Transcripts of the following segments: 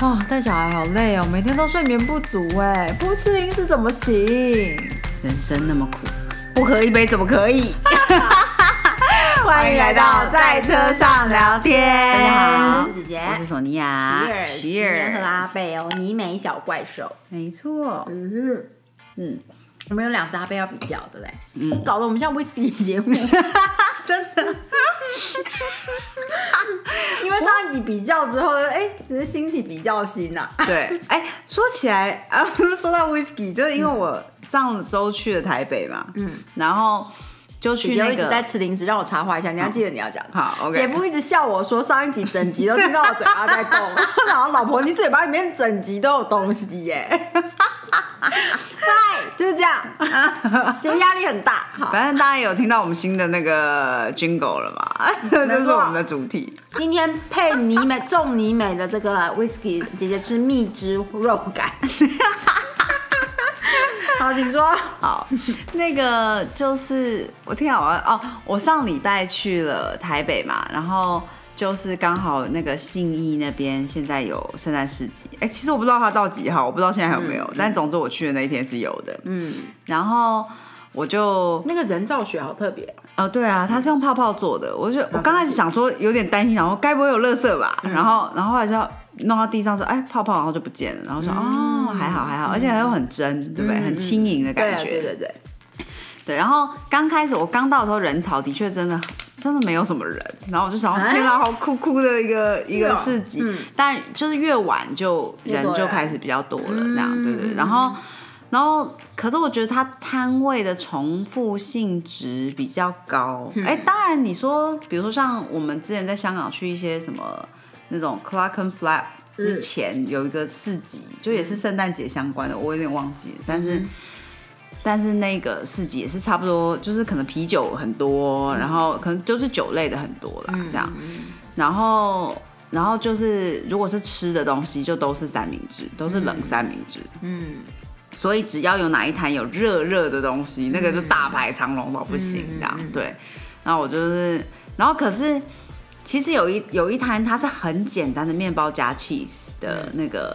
啊，带小孩好累哦，每天都睡眠不足哎，不吃零食怎么行？人生那么苦，不喝一杯怎么可以？欢迎来到在车上聊天。大家好，我是姐姐，我是索尼娅。Cheers，今天喝阿贝哦，尼美小怪兽。没错，嗯，嗯，我们有两只阿贝要比较，对不对？嗯搞得我们像 whisky 节目，真的，因为上一集比较之后，哎，只是兴起比较心呐。对，哎、说起来啊，说到 whisky，就是因为我上周去了台北嘛，嗯，然后就去那姐姐一直在，吃零食，让我插话一下，你要记得你要讲。好，OK。姐夫一直笑我说上一集整集都听到我嘴巴在动，然后老婆你嘴巴里面整集都有东西耶。嗨，就是这样，就压力很大。好，反正大家有听到我们新的那个 jingle 了嘛，这是我们的主题。今天配尼美重尼美的这个 whisky，姐姐吃蜜汁肉感。好，请说。好，那个就是我听好啊哦，我上礼拜去了台北嘛，然后就是刚好那个信义那边现在有圣诞市集，哎、其实我不知道它到几号，我不知道现在还有没有，但总之我去的那一天是有的，嗯，然后我就那个人造雪好特别哦。哦，对啊，它是用泡泡做的，我就我刚开始想说有点担心，然后该不会有垃圾吧，然后然后后来就弄到地上说，哎，泡泡，然后就不见了，然后说、哦，还好还好，而且它又很真，对不对？很轻盈的感觉，对对对。对，然后刚开始我刚到的时候，人潮的确真的真的没有什么人，然后我就想，啊天哪，好酷酷的一个一个哦市集。嗯但就是越晚就人就开始比较多了，嗯这样对对。嗯然后然后可是我觉得它摊位的重复性质比较高。嗯哎、当然你说，比如说像我们之前在香港去一些什么那种 Clark and Flap。之嗯前有一个市集，就也是圣诞节相关的，我有点忘记了，但是嗯但是那个市集也是差不多，就是可能啤酒很多，然后可能就是酒类的很多啦，这样。然后然后就是如果是吃的东西，就都是三明治，都是冷三明治。嗯，所以只要有哪一摊有热热的东西，那个就大排长龙到不行，这样、对。然后我就是，然后可是其实有一有一摊它是很简单的面包加 cheese 的那个。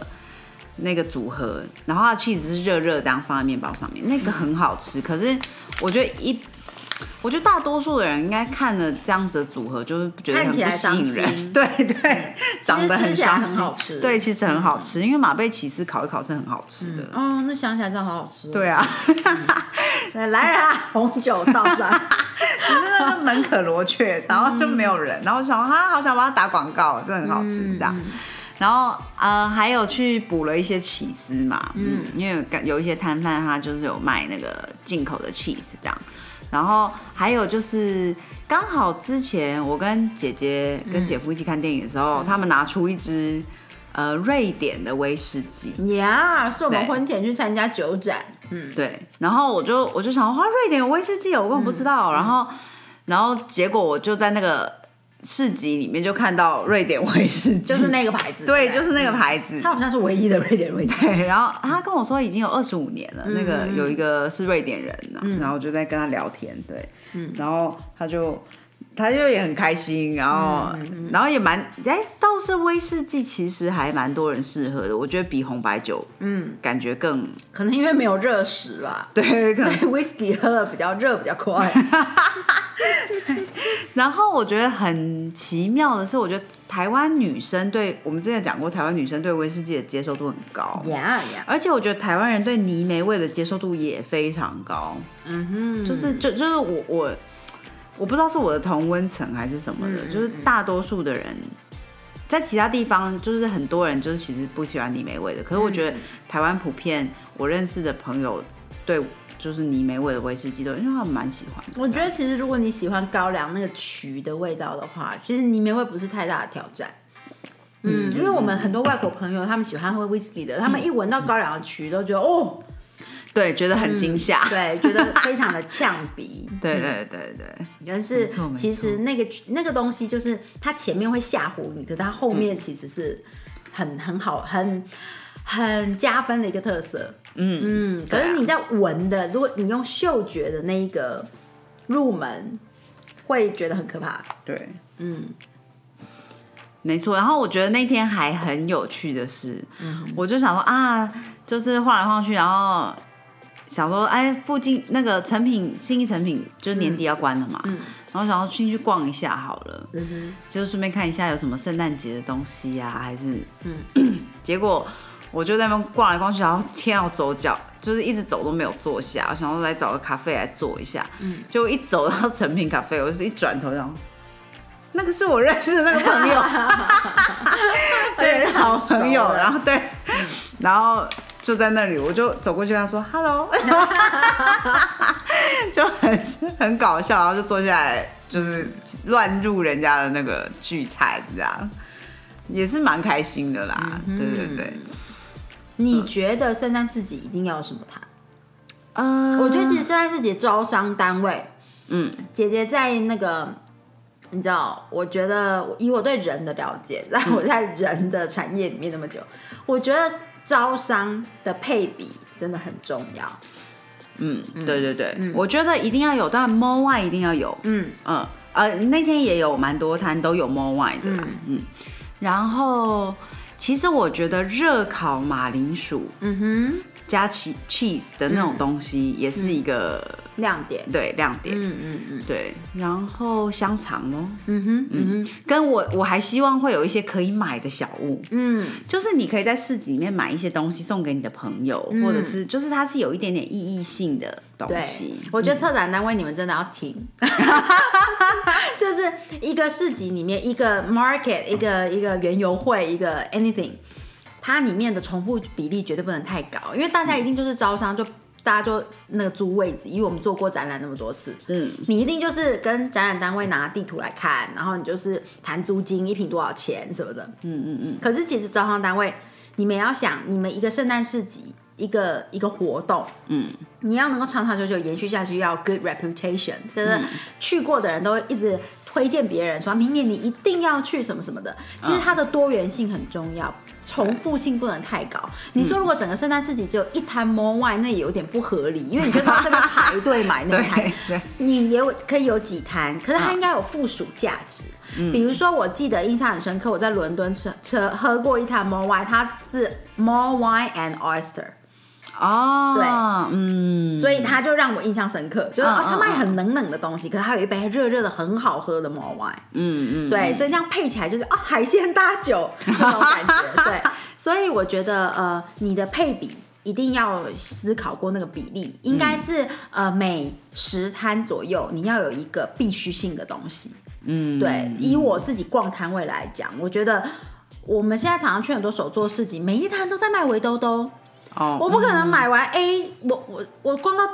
那个组合，然后它的 cheese 是热热这样放在面包上面，那个很好吃。可是我觉得一，我觉得大多数的人应该看了这样子的组合，就是觉得很不吸引人。心 对对，长得很伤心好吃对，其实很好吃，因为马贝起司烤一烤是很好吃的。哦，那想起来真的好好吃、哦。对啊，来，来人啊，红酒倒上。只是那个门可罗雀，然后就没有人，然后我想哈，好想帮他打广告，真的很好吃这样。然后呃，还有去补了一些起司嘛，嗯，因为有有一些摊贩他就是有卖那个进口的 cheese 这样。然后还有就是刚好之前我跟姐姐跟姐夫一起看电影的时候，他们拿出一支呃瑞典的威士忌，呀是我们婚前去参加酒展。嗯，对，然后我就我就想，哇，瑞典有威士忌哦，我根本不知道。然后，然后结果我就在那个市集里面就看到瑞典威士忌，就是那个牌子。对，就是那个牌子。它好像是唯一的瑞典威士忌。对，然后他跟我说已经有二十五年了，那个有一个是瑞典人呢、然后就在跟他聊天，对，然后他就他就也很开心，然后、然后也蛮哎，倒是威士忌其实还蛮多人适合的，我觉得比红白酒嗯，感觉更可能因为没有热食吧，对，可能。所以 whisky 喝了比较热，比较快。然后我觉得很奇妙的是，我觉得台湾女生对我们之前讲过，台湾女生对威士忌的接受度很高，呀呀，而且我觉得台湾人对泥煤味的接受度也非常高，嗯哼，就是就就是我我我不知道是我的同温层还是什么的，嗯就是大多数的人。在其他地方，就是很多人就是其实不喜欢泥煤味的，可是我觉得台湾普遍我认识的朋友对就是泥煤味的威士忌都，因为他们蛮喜欢。我觉得其实如果你喜欢高粱那个曲的味道的话，其实泥煤味不是太大的挑战。嗯，因为我们很多外国朋友，他们喜欢喝 whisky 的，他们一闻到高粱的曲都觉得哦，对，觉得很惊吓。对，觉得非常的呛鼻。对对对对，但是其实那个那个东西就是它前面会吓唬你，可是它后面其实是很很好很很加分的一个特色。嗯嗯，可是你在闻的，如果你用嗅觉的那一个入门，会觉得很可怕。对，嗯，没错。然后我觉得那天还很有趣的是，嗯。我就想说啊，就是晃来晃去，然后想说，哎，附近那个成品新一成品就是年底要关了嘛，嗯然后想要进去逛一下好了，就是顺便看一下有什么圣诞节的东西啊，还是嗯。结果我就在那边逛来逛去，然后天啊，我走脚就是一直走都没有坐下，我想说来找个咖啡来坐一下，嗯。就一走到成品咖啡，我就一转头，然后那个是我认识的那个朋友，对，好朋友，然后对，然后就在那里，我就走过去跟他说 “hello”，就很很搞笑，然后就坐下来，就是乱入人家的那个聚餐，这样。也是蛮开心的啦。对对对，你觉得圣诞市集一定要有什么谈？呃。我觉得其实圣诞市集招商单位，嗯。姐姐在那个，你知道，我觉得以我对人的了解，在我在人的产业里面那么久，我觉得招商的配比真的很重要。嗯，对对对，我觉得一定要有，当然 more wine 一定要有，嗯。嗯。呃，那天也有蛮多摊都有 more wine 的。嗯，嗯。然后其实我觉得热烤马铃薯嗯哼。加 cheese cheese 的那种东西也是一个、哼，亮点。对亮点，嗯嗯嗯。对，然后香肠哦，嗯哼嗯。哼。跟我我还希望会有一些可以买的小物，嗯。就是你可以在市集里面买一些东西送给你的朋友，或者是就是它是有一点点意义性的东对西，，我觉得策展单位你们真的要听，就是一个市集里面一个 market，一个一个园游会，一个 anything，它里面的重复比例绝对不能太高，因为大家一定就是招商就。大家就那个租位置，因为我们做过展览那么多次，嗯，你一定就是跟展览单位拿地图来看，然后你就是谈租金，一平多少钱什么的，嗯嗯嗯，可是其实招商单位，你们要想，你们一个圣诞市集，一个一个活动，嗯，你要能够长长久久延续下去，要 good reputation，就是去过的人都一直推荐别人说，明年你一定要去什么什么的。其实它的多元性很重要，重复性不能太高。你说如果整个圣诞市集只有一摊 more wine，那也有点不合理，因为你就在那边排队买 那摊你也有可以有几摊，可是它应该有附属价值。比如说，我记得印象很深刻，我在伦敦吃吃喝过一摊 more wine，它是 more wine and oyster，哦，对。嗯，所以他就让我印象深刻，就是、嗯哦、它卖嗯。很冷冷的东西，可是他有一杯热热的很好喝的 wine，嗯嗯，对，所以这样配起来就是哦海鲜大酒那种感觉，对，所以我觉得呃你的配比。一定要思考过那个比例，应该是、呃每十摊左右，你要有一个必须性的东西。嗯，对，以我自己逛摊位来讲，我觉得我们现在常常去很多手作市集，每一摊都在卖围兜兜。哦，我不可能买完 A，我我我逛到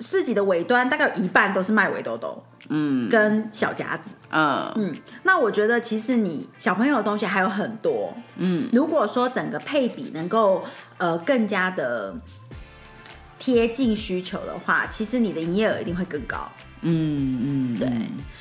市集的尾端，大概有一半都是卖围兜兜嗯跟小夹子。嗯嗯，那我觉得其实你小朋友的东西还有很多。嗯，如果说整个配比能够呃更加的贴近需求的话，其实你的营业额一定会更高。嗯嗯，对，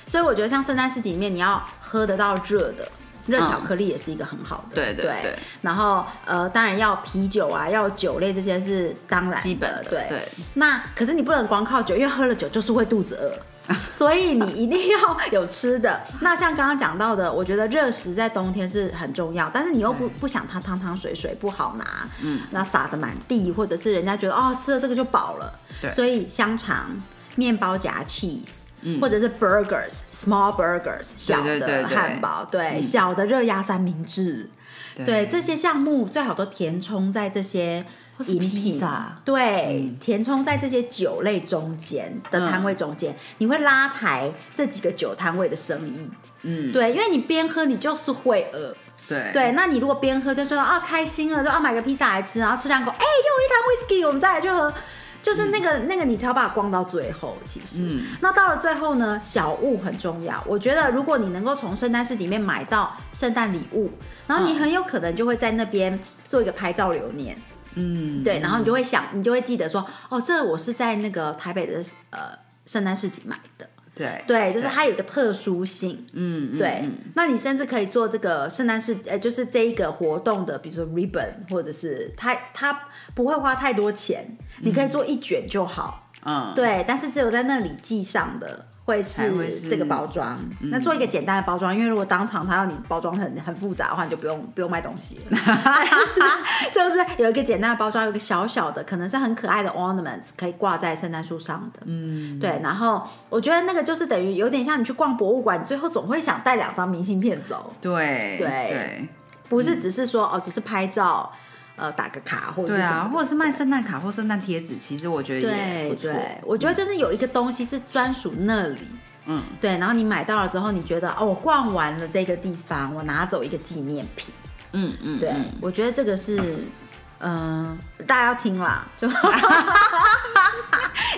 所以我觉得像圣诞市集里面，你要喝得到热的。热巧克力也是一个很好的，对对对。然后呃，当然要啤酒啊，要酒类这些是当然基本的，对。对，那可是你不能光靠酒，因为喝了酒就是会肚子饿，所以你一定要有吃的。那像刚刚讲到的，我觉得热食在冬天是很重要，但是你又不不想它汤汤水水不好拿，嗯，那撒的满地，或者是人家觉得哦吃了这个就饱了，对。所以香肠、面包夹 cheese。或者是 burgers、small burgers 小的汉堡，对小的热压三明治，对。这些项目最好都填充在这些是饮品披萨，对，填充在这些酒类中间的摊位中间，你会拉抬这几个酒摊位的生意。嗯，对，因为你边喝你就是会饿，对。对，那你如果边喝就说啊开心了，就啊买个披萨来吃，然后吃两口，哎又一摊 whisky，我们再来去喝。就是那个、那个，你才要把它逛到最后。其实，嗯那到了最后呢，小物很重要。我觉得，如果你能够从圣诞市里面买到圣诞礼物，然后你嗯很有可能就会在那边做一个拍照留念。嗯，对，然后你就会想，你就会记得说，哦，这个我是在那个台北的呃圣诞市集买的。对对，就是它有一个特殊性。嗯，嗯对，嗯那你甚至可以做这个圣诞市，呃，就是这一个活动的，比如说 ribbon，或者是它它不会花太多钱，你可以做一卷就好。嗯，对，但是只有在那里记上的会是是这个包装。那做一个简单的包装，因为如果当场他要你包装很很复杂的话，你就不用不用卖东西了。就是有一个简单的包装，有一个小小的，可能是很可爱的 ornaments，可以挂在圣诞树上的。嗯，对。然后我觉得那个就是等于有点像你去逛博物馆，你最后总会想带两张明信片走，对对对不是只是说哦，只是拍照。呃，打个卡或者是什么对啊，或者是卖圣诞卡或圣诞贴纸，其实我觉得也不错。对对，我觉得就是有一个东西是专属那里，嗯，对，然后你买到了之后，你觉得哦，我逛完了这个地方，我拿走一个纪念品，嗯嗯，对、嗯。我觉得这个是，嗯、大家要听啦，就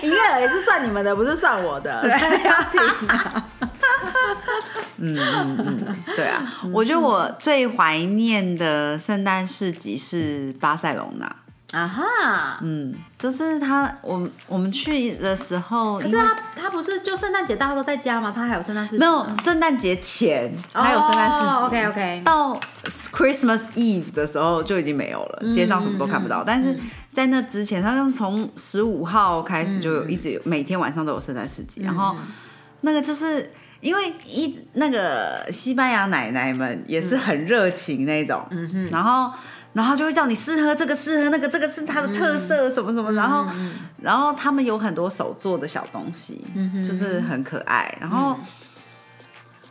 营业额也是算你们的，不是算我的，大家要听啊。对啊，我觉得我最怀念的圣诞市集是巴塞隆纳。啊哈，嗯，就是他，我我们去的时候，可是他他不是就圣诞节大家都在家吗？他还有圣诞市集没有吗圣诞节前还有圣诞市集、哦 OK，OK 到 Christmas Eve 的时候就已经没有了，街上什么都看不到。但是在那之前，他像从十五号开始就有一直有、每天晚上都有圣诞市集，然后那个就是。因为一那个西班牙奶奶们也是很热情那种，然后然后就会叫你试喝这个试喝那个，这个是它的特色什么什么，然后然后他们有很多手做的小东西，就是很可爱，然后。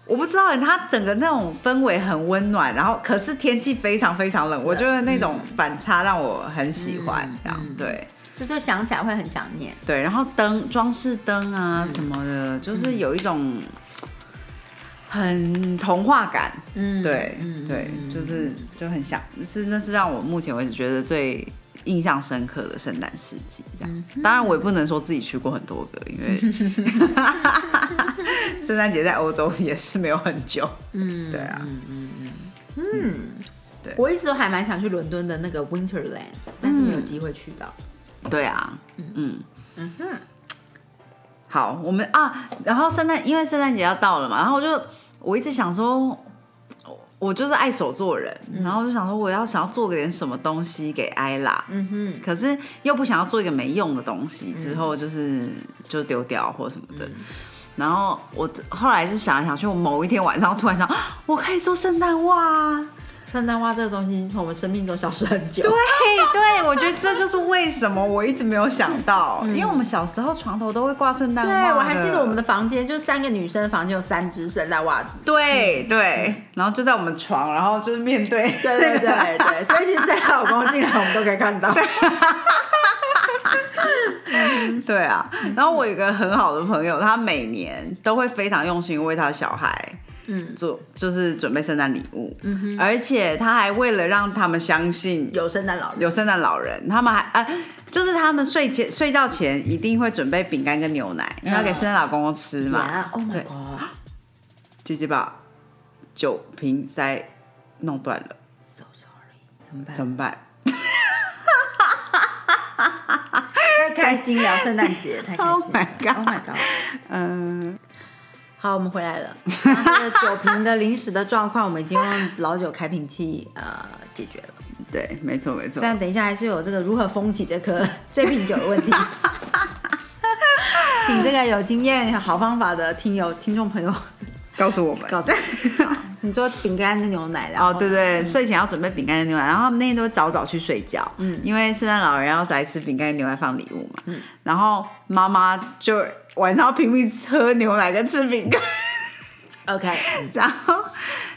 我不知道，它整个那种氛围很温暖，然后可是天气非常非常冷，我觉得那种反差让我很喜欢，这样对。就是想起来会很想念。对，然后灯装饰灯啊什么的，就是有一种很童话感，嗯对嗯对，就是就很想，是那是让我目前为止觉得最印象深刻的圣诞市集，这样。当然我也不能说自己去过很多个，因为 圣诞节在欧洲也是没有很久。嗯，对啊，嗯，对。我一直都还蛮想去伦敦的那个 Winterland，但是没有机会去到。对啊，嗯。嗯好，我们啊，然后圣诞因为圣诞节要到了嘛，然后我就我一直想说，我就是爱手做人，然后我就想说我要想要做个点什么东西给艾拉，嗯哼，可是又不想要做一个没用的东西，之后就是就丢掉或什么的。然后我后来是想来想去，我某一天晚上突然想，啊 我可以做圣诞袜啊。圣诞花这个东西从我们生命中消失很久。对对，我觉得这就是为什么我一直没有想到，因为我们小时候床头都会挂圣诞袜对，我还记得我们的房间，就是三个女生的房间有三只圣诞袜子。对对，然后就在我们床，然后就是面对对对对对，所以其实圣诞老公进来我们都可以看到。对啊，然后我有一个很好的朋友，他每年都会非常用心为他的小孩，嗯，做就是准备圣诞礼物，而且他还为了让他们相信有圣诞老人。有圣诞老人，他们还啊，就是他们睡前睡觉前一定会准备饼干跟牛奶，因为要给圣诞老公公吃嘛。Yeah, Oh my 对，god, 姐姐把酒瓶塞弄断了，so sorry，怎么办？怎么办？太开心聊圣诞节，太开心。Oh my god Oh my god！嗯，好，我们回来了。这个酒瓶的临时的状况，我们已经用老酒开瓶器呃解决了。对，没错没错虽。然等一下还是有这个如何封起这颗这瓶酒的问题，请这个有经验、好方法的听友、听众朋友告诉我们。告诉 你说饼干跟牛奶，然后哦，对对，睡前要准备饼干跟牛奶，然后他们那天都早早去睡觉，嗯，因为圣诞老人要来吃饼干跟牛奶放礼物嘛，嗯，然后妈妈就晚上拼命喝牛奶跟吃饼干，OK，然后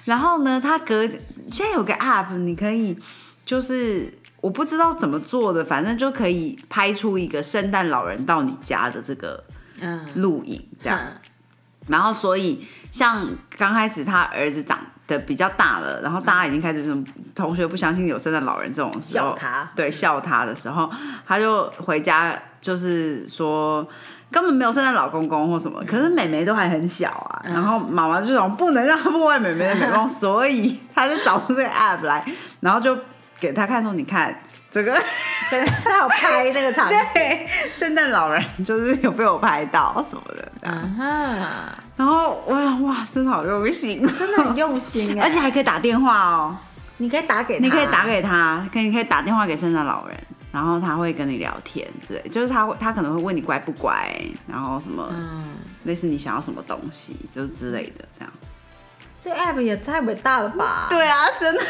然后呢，他隔现在有个 app，你可以就是我不知道怎么做的，反正就可以拍出一个圣诞老人到你家的这个嗯，录影这样。嗯。然后所以像刚开始他儿子长得比较大了，然后大家已经开始什同学不相信有圣诞老人这种时候笑他。对笑他的时候，他就回家就是说。根本没有圣诞老公公或什么，可是妹妹都还很小啊，然后妈妈就讲不能让他破坏妹妹的美梦，所以他就找出这个 app 来，然后就给他看说，你看这个 他有拍那个场景，对圣诞老人就是有被我拍到什么的，这样嗯哼，然后我想哇，真的好用心，真的很用心哎，而且还可以打电话哦，你可以打给他，你可以打给他，可以你可以打电话给圣诞老人，然后他会跟你聊天之类，就是他会他可能会问你乖不乖，然后什么嗯，类似你想要什么东西，就之类的这样。这 app 也太伟大了吧？对啊，真的。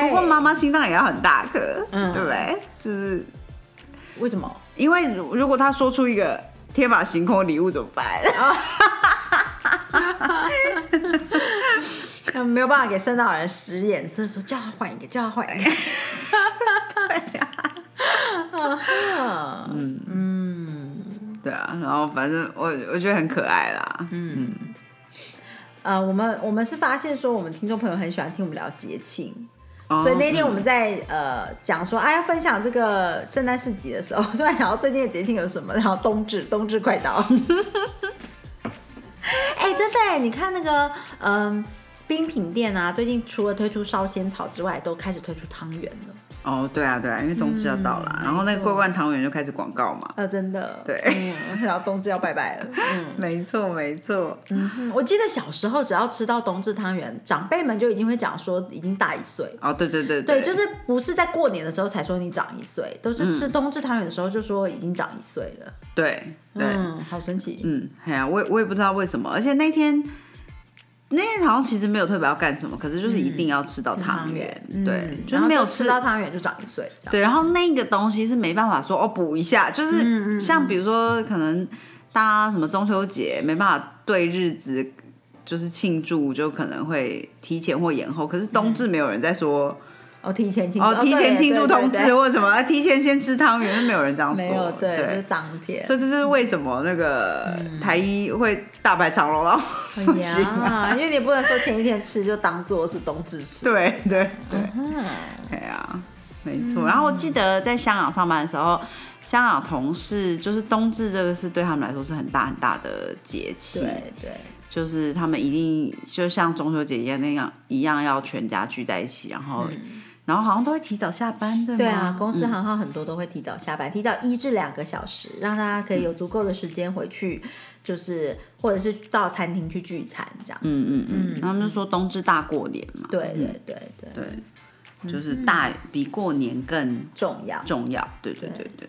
不过妈妈心脏也要很大颗，嗯对不对？就是为什么？因为如如果他说出一个天马行空的礼物怎么办？嗯 没有办法给圣诞老人使眼色，说叫他换一个，叫他换一个。对呀、嗯嗯对啊，然后反正我我觉得很可爱啦。嗯，呃，我们我们是发现说，我们听众朋友很喜欢听我们聊节庆，哦所以那天我们在呃讲说，哎，要分享这个圣诞市集的时候，突然想到最近的节庆有什么，然后冬至，冬至快到。哎、真的哎，你看那个嗯、冰品店啊，最近除了推出烧仙草之外，都开始推出汤圆了。哦，对啊，对啊，因为冬至要到了，嗯然后那个桂冠汤圆就开始广告嘛。呃，真的，对嗯，然后冬至要拜拜了，嗯。没错，没错。嗯哼，我记得小时候只要吃到冬至汤圆，长辈们就已经会讲说已经大一岁。哦，对对对对，就是不是在过年的时候才说你长一岁，都是吃冬至汤圆的时候就说已经长一岁了。对对，嗯，好神奇。嗯，哎呀、我也我也不知道为什么，而且那天那天好像其实没有特别要干什么，可是就是一定要吃到汤圆，对，嗯就是没有吃到汤圆就长一岁。对，然后那个东西是没办法说哦补一下，嗯就是像比如说可能大家什么中秋节没办法对日子就是庆祝，就可能会提前或延后。可是冬至没有人在说、哦，提前庆祝，哦提前庆祝冬对对至或者什么，提前先吃汤圆，没有人这样做。对没有对，就是对。当天。所以这就是为什么那个台一会大排长龙，然后哎不行呀，因为你不能说前一天吃就当做是冬至吃。对对对，嗯，对啊，没错。然后我记得在香港上班的时候，香港同事就是冬至这个是对他们来说是很大很大的节气，对对，就是他们一定就像中秋节一样那样一样要全家聚在一起，然后、然后好像都会提早下班，对吗？对啊，公司嗯。行号很多都会提早下班，提早一至两个小时，让大家可以有足够的时间回去，就是或者是到餐厅去聚餐这样。嗯嗯嗯，他们就说冬至大过年嘛，对对对对，对，就是大比过年更重要。重要，对对。对对，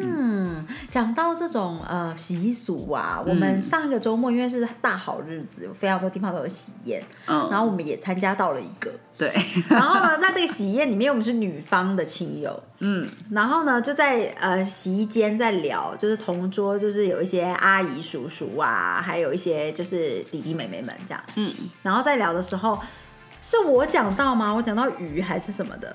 嗯，讲到这种呃习俗啊，我嗯们上一个周末因为是大好日子，有非常多地方都有喜宴，嗯，然后我们也参加到了一个。对，然后呢，在这个喜宴里面，我们是女方的亲友，嗯，然后呢，就在呃洗衣间在聊，就是同桌就是有一些阿姨叔叔啊，还有一些就是弟弟妹妹们这样，嗯，然后在聊的时候，是我讲到吗？我讲到鱼还是什么的？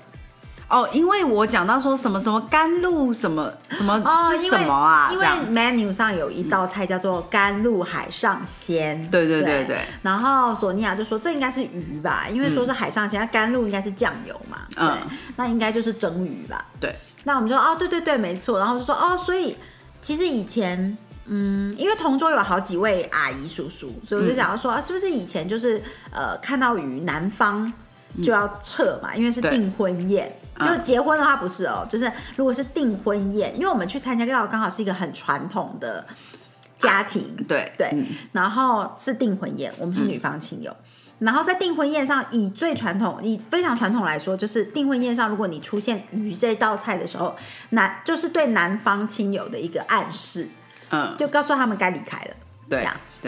哦，因为我讲到说什么什么甘露什么什么哦，是什么啊？因为 menu 上有一道菜叫做甘露海上鲜，对对对对。对，然后索尼娅就说这应该是鱼吧，因为说是海上鲜，那甘露应该是酱油嘛，对，嗯那应该就是蒸鱼吧。对，那我们就说哦，对对对，没错。然后就说哦，所以其实以前，嗯，因为同桌有好几位阿姨叔叔，所以我就想要说、啊，是不是以前就是呃看到鱼，南方就要撤嘛，因为是对。订婚宴。就嗯结婚的话不是哦，就是如果是订婚宴，因为我们去参加到刚好是一个很传统的家庭，对对嗯然后是订婚宴，我们是女方亲友。然后在订婚宴上，以最传统、以非常传统来说，就是订婚宴上，如果你出现鱼这道菜的时候，男就是对男方亲友的一个暗示，嗯，就告诉他们该离开了。对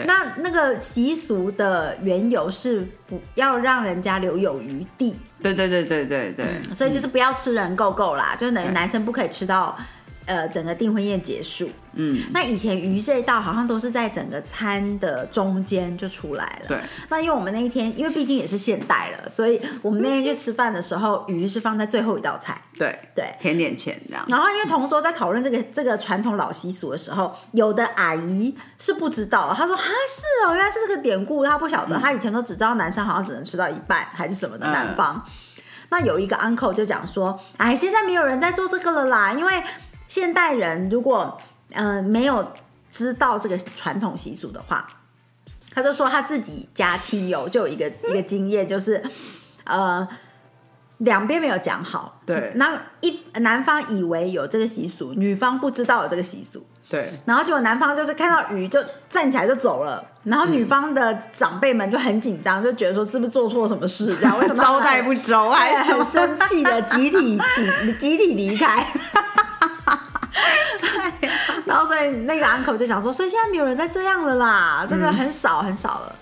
那那个习俗的缘由是不要让人家留有余地，对对对对对对，所以就是不要吃人够够啦，就是等于男生不可以吃到呃整个订婚宴结束。嗯，那以前鱼这一道好像都是在整个餐的中间就出来了。对，那因为我们那一天，因为毕竟也是现代了，所以我们那天去吃饭的时候，鱼是放在最后一道菜。对对。甜点前这样，然后，因为同桌在讨论这个这个传统老习俗的时候，有的阿姨是不知道的，她说：“啊，是哦，原来是这个典故，她不晓得，她以前都只知道男生好像只能吃到一半还是什么的嗯男方。那有一个 uncle 就讲说：“哎，现在没有人在做这个了啦，因为现代人如果呃没有知道这个传统习俗的话，他就说他自己家亲友就有一个 一个经验，就是呃两边没有讲好，对。那一男方以为有这个习俗，女方不知道有这个习俗，对，然后结果男方就是看到鱼就站起来就走了，然后女方的长辈们就很紧张，就觉得说是不是做错什么事，这样为什么 招待不周，还还很生气的集体请集体离开。那个 uncle 就想说，所以现在没有人再这样了啦，这个很少很少了。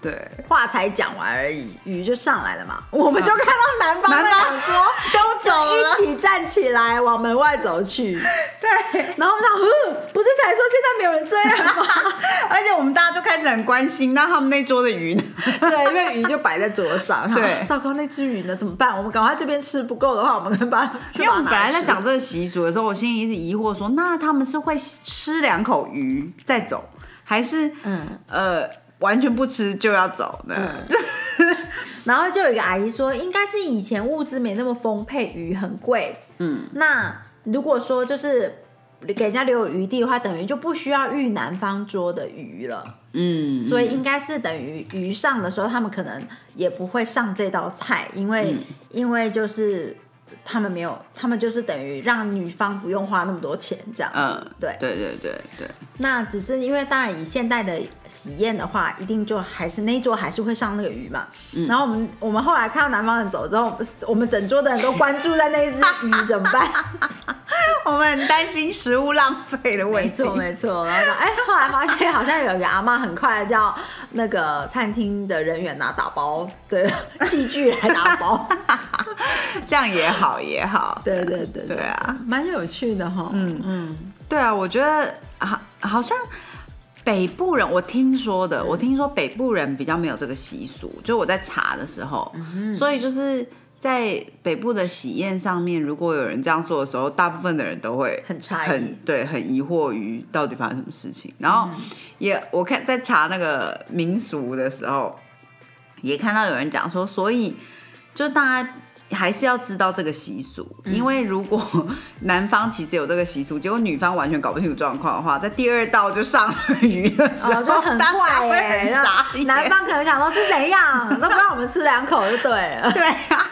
对，话才讲完而已，雨就上来了嘛，我们就看到男方在男方想说 都走了一起站起来往门外走去。对，然后我们想，哼，不是才说现在没有人这样吗？而且我们大家就开始很关心，那他们那桌的鱼呢？对，因为鱼就摆在桌上。对糟糕，那只鱼呢？怎么办？我们赶快这边吃不够的话，我们可以把因为我们本来在讲。讲这个习俗的时候，我心里一直疑惑说，那他们是会吃两口鱼再走，还是嗯呃完全不吃就要走呢？然后就有一个阿姨说，应该是以前物资没那么丰沛，鱼很贵。嗯，那如果说就是给人家留有余地的话，等于就不需要遇南方桌的鱼了。嗯，所以应该是等于鱼上的时候，他们可能也不会上这道菜，因为、嗯因为就是他们没有，他们就是等于让女方不用花那么多钱这样子。嗯，对，对对对对，那只是因为当然以现代的喜宴的话，一定就还是那一桌还是会上那个鱼嘛。嗯然后我们我们后来看到男方人走之后，我们整桌的人都关注在那一只鱼怎么办？我们很担心食物浪费的问题。没错没错，然后说哎，后来发现好像有一个阿妈很快叫那个餐厅的人员拿打包的器具来打包。这样也好也好。对对对对啊，蛮有趣的哈。嗯嗯，对啊，我觉得好好像北部人，我听说的，我听说北部人比较没有这个习俗，就我在查的时候，所以就是在北部的喜宴上面，如果有人这样做的时候，大部分的人都会很很对，很疑惑于到底发生什么事情。然后也我看在查那个民俗的时候，也看到有人讲说，所以就大家。还是要知道这个习俗，因为如果男方其实有这个习俗，结果女方完全搞不清楚状况的话，在第二道就上了鱼的时候，哦，就很 坏会哎、很傻男方可能想说是怎样，都不让我们吃两口就对了。对啊，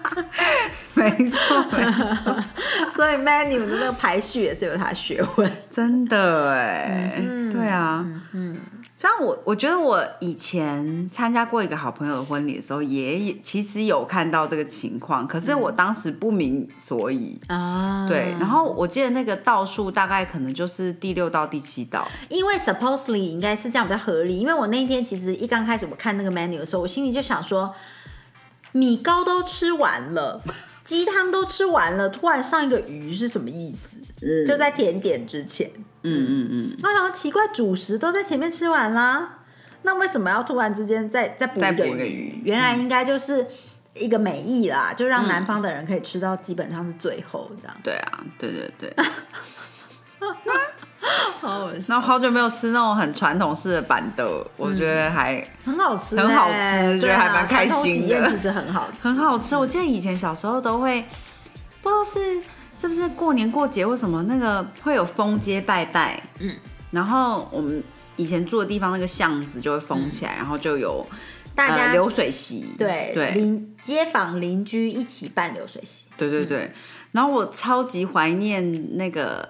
没错，没错所以 menu 的那个排序也是有他的学问。真的哎，嗯对啊，嗯，像我，我觉得我以前参加过一个好朋友的婚礼的时候，也也其实有看到这个情况，可是我当时不明所以。啊，对，然后我记得那个道数大概可能就是第六道、第七道，因为 supposedly 应该是这样比较合理，因为我那一天其实一刚开始我看那个 menu 的时候，我心里就想说，米糕都吃完了，鸡汤都吃完了，突然上一个鱼是什么意思？嗯。就在甜点之前，嗯嗯嗯，我想说奇怪，主食都在前面吃完啦，那为什么要突然之间再再补一个补一个鱼？原来应该就是一个美意啦，就让南方的人可以吃到基本上是最后这样。对啊，对对对。好然后好久没有吃那种很传统式的板豆，我觉得还很好吃欸、很好吃觉得还蛮开心的。其实很好吃，很好吃。我记得以前小时候都会，不知道是是不是过年过节或什么，那个会有封街拜拜，嗯，然后我们以前住的地方那个巷子就会封起来，然后就有大家、呃流水席，对对。邻街坊邻居一起办流水席，对对对。然后我超级怀念那个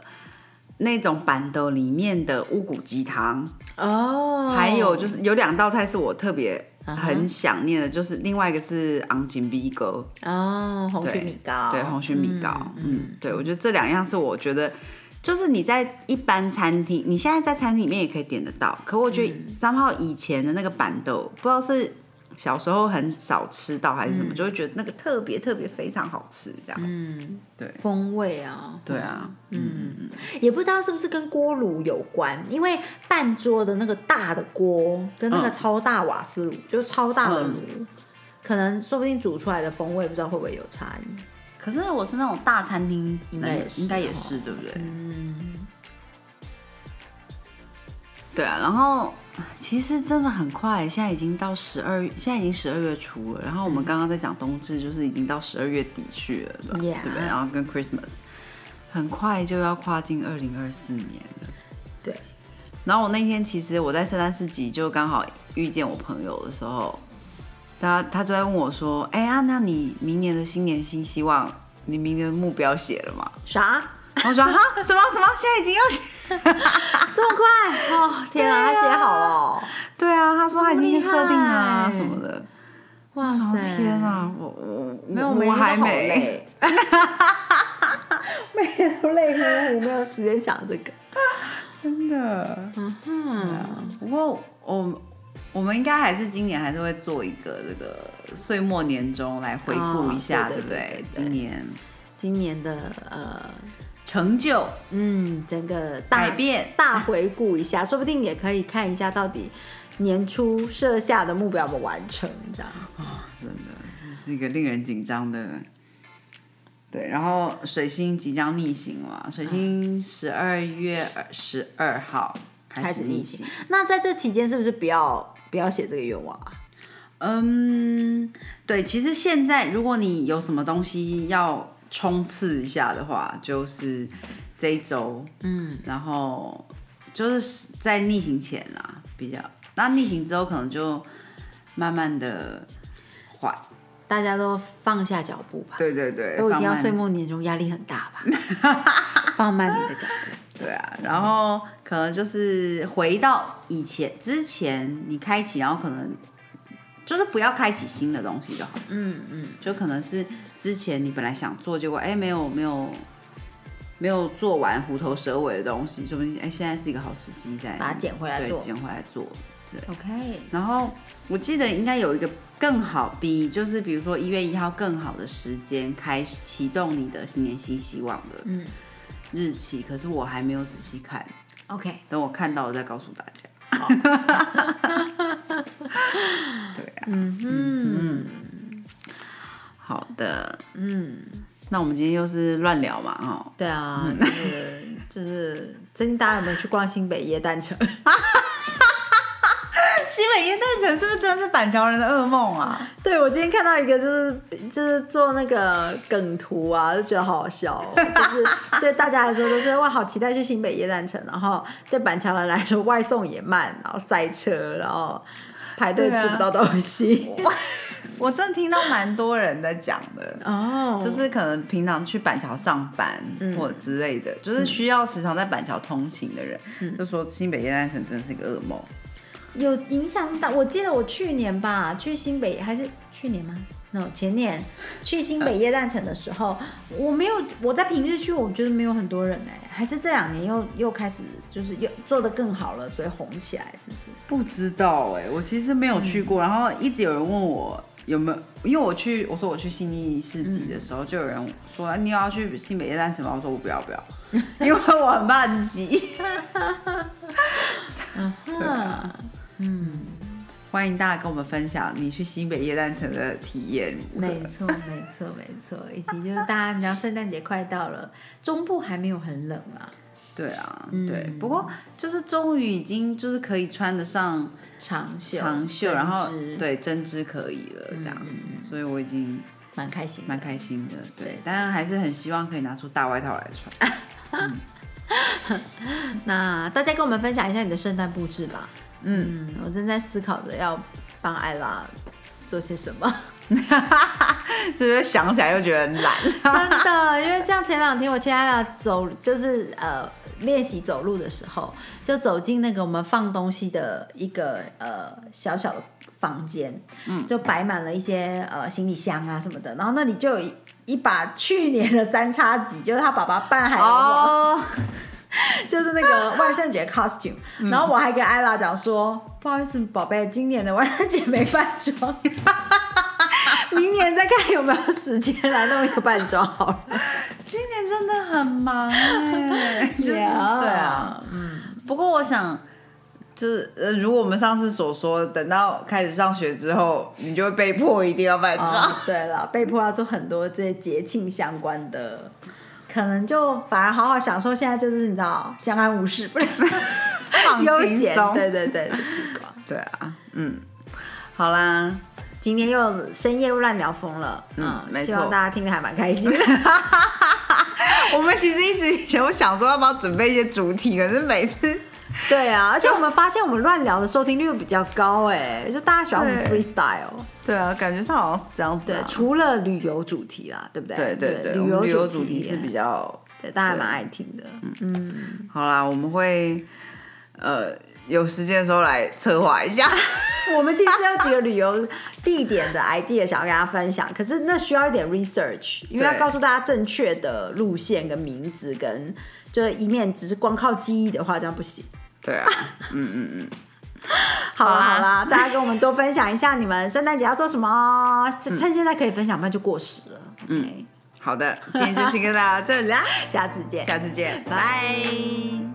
那种板豆里面的乌骨鸡汤。哦。还有就是有两道菜是我特别很想念的，就是另外一个是昂金逼哥，哦红曲米糕，对红曲米糕，嗯，对我觉得这两样是我觉得。就是你在一般餐厅，你现在在餐厅里面也可以点得到，可我觉得嗯。三号以前的那个板豆，不知道是小时候很少吃到还是什么，就会觉得那个特别特别非常好吃，这样。嗯，对。风味啊，对啊，嗯，也不知道是不是跟锅炉有关，因为半桌的那个大的锅跟那个嗯。超大瓦斯炉，就是超大的炉，可能说不定煮出来的风味不知道会不会有差异。可是如果是那种大餐厅，应该也是应该也哦是，对不对？嗯，对啊，然后其实真的很快，现在已经到十二，现在已经十二月初了。然后我们刚刚在讲冬至，就是已经到十二月底去了，对吧 Yeah 对不对？然后跟 Christmas 很快就要跨进二零二四年了。对。然后我那天其实我在圣诞市集就刚好遇见我朋友的时候，他他就在问我说：“哎呀，那你明年的新年新希望，你明年的目标写了吗啥？？”我说：“哈，什么什么？现在已经要写？”这么快哦！天啊，他写好了哦，对啊，他说他已经设定了啊什么的。哇哦塞！天啊，我我没有，我还没。累，每天都累乎乎，没有时间想这个。真的。嗯哼，不过我我们应该还是今年还是会做一个这个岁末年终来回顾一下，哦对对不对今年今年的呃，成就嗯，整个大改变大回顾一下，说不定也可以看一下到底年初设下的目标有没有完成，这样啊。真的这是一个令人紧张的。对，然后水星即将逆行了，水星十二月十二号开始逆逆行。那在这期间是不是不要不要写这个愿望啊？嗯，对，其实现在如果你有什么东西要冲刺一下的话，就是这一周，嗯，然后就是在逆行前啦，比较，那逆行之后可能就慢慢的缓，大家都放下脚步吧，对对对，都已经要岁末年终，压力很大吧？放慢你的脚步。对啊，然后可能就是回到以前之前你开启，然后可能就是不要开启新的东西就好，嗯嗯，就可能是之前你本来想做，结果哎没有没有没有做完虎头蛇尾的东西，说不定哎现在是一个好时机再把它捡回来做。对捡回来做。对，OK，然后我记得应该有一个更好，比就是比如说一月一号更好的时间开始启动你的新年新希望的嗯。日期，可是我还没有仔细看，，OK，等我看到了再告诉大家。对啊，嗯嗯好的，嗯，那我们今天又是乱聊嘛，哈。对啊，就是就是，最近大家有没有去逛新北耶诞城？新北耶诞城是不是真的是板桥人的噩梦啊？对，我今天看到一个就是就是做那个梗图啊，就觉得好好笑、哦。就是对大家来说都是哇，好期待去新北耶诞城，然后对板桥人来说外送也慢，然后塞车，然后排队吃不到东西。我真的听到蛮多人在讲的。哦，就是可能平常去板桥上班嗯或者之类的，就是需要时常在板桥通勤的人，就说新北耶诞城真是一个噩梦。有影响到。我记得我去年吧，去新北还是去年吗前年 去新北夜诞城的时候，我没有我在平日去，我觉得没有很多人哎、还是这两年又又开始就是又做的更好了，所以红起来，是不是？不知道哎、我其实没有去过，然后一直有人问我有没有，因为我去我说我去新义市集的时候，就有人说、啊你有要去新北夜诞城吗？我说我不要不要，因为我很怕很挤。对啊，嗯，欢迎大家跟我们分享你去新北夜诞城的体验。没错，没错，没错。以及就是大家，你知道圣诞节快到了，中部还没有很冷啊，对啊，嗯对，不过就是终于已经就是可以穿得上长袖，长袖，然后对针织可以了这样，所以我已经蛮开心的，蛮开心的。对对，当然还是很希望可以拿出大外套来穿。那大家跟我们分享一下你的圣诞布置吧。嗯，嗯，我正在思考着要帮艾拉做些什么。是不是想起来又觉得很懒？真的，因为像前两天我亲爱的走，就是呃练习走路的时候，就走进那个我们放东西的一个呃小小的房间，嗯，就摆满了一些呃行李箱啊什么的，然后那里就有一一把去年的三叉戟，就是他爸爸办海龙王。哦，就是那个万圣节 costume，、然后我还跟艾拉讲说，不好意思，宝贝，今年的万圣节没扮装，明年再看有没有时间来弄一个扮装好了。今年真的很忙 哎，对啊，嗯。不过我想。就是呃，如果我们上次所说，等到开始上学之后，你就会被迫一定要扮装。哦，对了，被迫要做很多这些节庆相关的，可能就反而好好享受现在就是你知道相安无事，不是放 悠闲，对对对的时光。对啊，嗯，好啦，今天又深夜又乱聊疯了，嗯没错。希望大家听得还蛮开心的。我们其实一直有想说要不要准备一些主题，可是每次对啊，而且我们发现我们乱聊的收听率又比较高哎，就大家喜欢我们 freestyle。对啊，感觉上好像是这样子、对啊。，除了旅游主题啦，对不对？对对对，旅我们旅游游主题是比较对，大家还蛮爱听的。嗯，好啦，我们会呃有时间的时候来策划一下。我们其实有几个旅游地点的 idea 想要跟大家分享，可是那需要一点 research，因为要告诉大家正确的路线跟名字，跟就是一面只是光靠记忆的话，这样不行。对啊，嗯嗯嗯，好啦好啦，大家跟我们多分享一下你们圣诞节要做什么。哦，趁趁现在可以分享，不然就过时了。嗯，好的，今天就先跟大家到这里啦，下次见。下次见，拜。